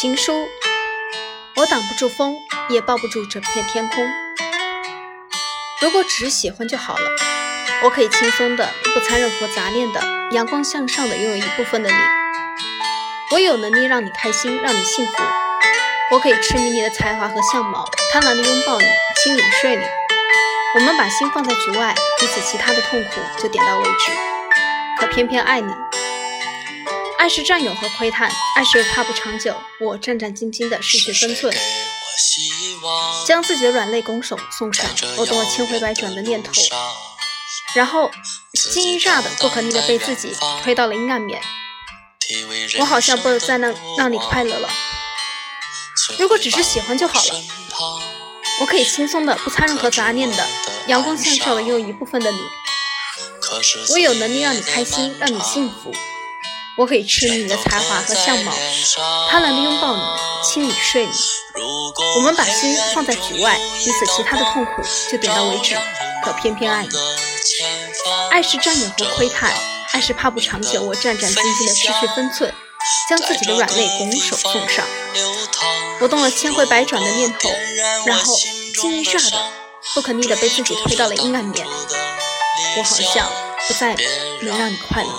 情书，我挡不住风，也抱不住整片天空。如果只是喜欢就好了，我可以轻松的、不掺任何杂念的、阳光向上的拥有一部分的你。我有能力让你开心，让你幸福。我可以痴迷你的才华和相貌，贪婪的拥抱你，亲你睡你。我们把心放在局外，彼此其他的痛苦就点到为止。可偏偏爱你。爱是占有和窥探，爱是怕不长久。我战战兢兢的失去分寸，将自己的软肋拱手送上。我动了千回百转的念头，然后惊一乍的不可逆的被自己推到了阴暗面。我好像不再能让你快乐了。如果只是喜欢就好了，我可以轻松的不掺任何杂念的，阳光向上的拥有一部分的你。我有能力让你开心，让你幸福。我可以痴迷你的才华和相貌，贪婪的拥抱你，亲你睡你。我们把心放在局外，彼此其他的痛苦就点到为止。可偏偏爱你，爱是占有和窥探，爱是怕不长久。我战战兢兢的失去分寸，将自己的软肋拱手送上。我动了千回百转的念头，然后惊一乍的不可逆的被自己推到了阴暗面。我好像不再能让你快乐。